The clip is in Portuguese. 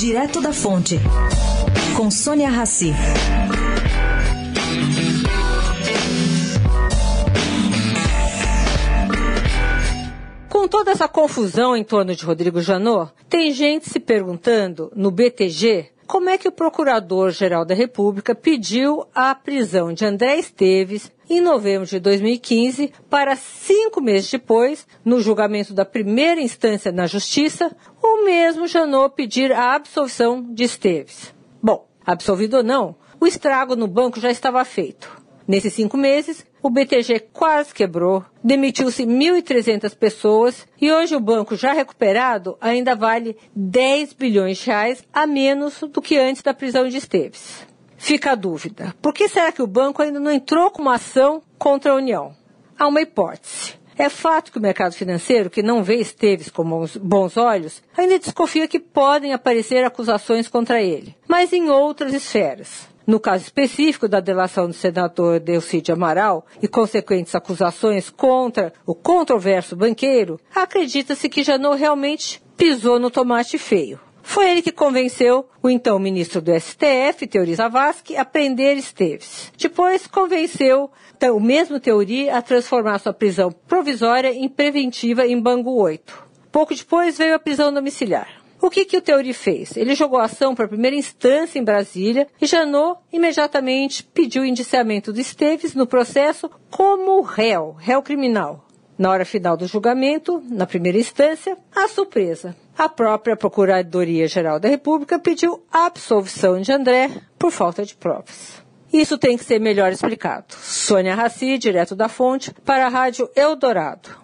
Direto da Fonte, com Sônia Rassi. Com toda essa confusão em torno de Rodrigo Janot, tem gente se perguntando no BTG como é que o Procurador-Geral da República pediu a prisão de André Esteves em novembro de 2015 para cinco meses depois, no julgamento da primeira instância na Justiça, mesmo Janot pedir a absolvição de Esteves. Bom, absolvido ou não, o estrago no banco já estava feito. Nesses cinco meses, o BTG quase quebrou, demitiu-se 1.300 pessoas e hoje o banco já recuperado ainda vale 10 bilhões de reais a menos do que antes da prisão de Esteves. Fica a dúvida, por que será que o banco ainda não entrou com uma ação contra a União? Há uma hipótese. É fato que o mercado financeiro, que não vê Esteves com bons olhos, ainda desconfia que podem aparecer acusações contra ele, mas em outras esferas. No caso específico da delação do senador Delcide Amaral e consequentes acusações contra o controverso banqueiro, acredita-se que Janot realmente pisou no tomate feio. Foi ele que convenceu o então ministro do STF, Teori Zavascki, a prender Esteves. Depois convenceu então, o mesmo Teori a transformar sua prisão provisória em preventiva em Bangu 8. Pouco depois veio a prisão domiciliar. O que, que o Teori fez? Ele jogou a ação para a primeira instância em Brasília e Janot imediatamente pediu o indiciamento do Esteves no processo como réu, réu criminal. Na hora final do julgamento, na primeira instância, a surpresa. A própria Procuradoria-Geral da República pediu absolvição de André por falta de provas. Isso tem que ser melhor explicado. Sônia Raci, direto da fonte, para a Rádio Eldorado.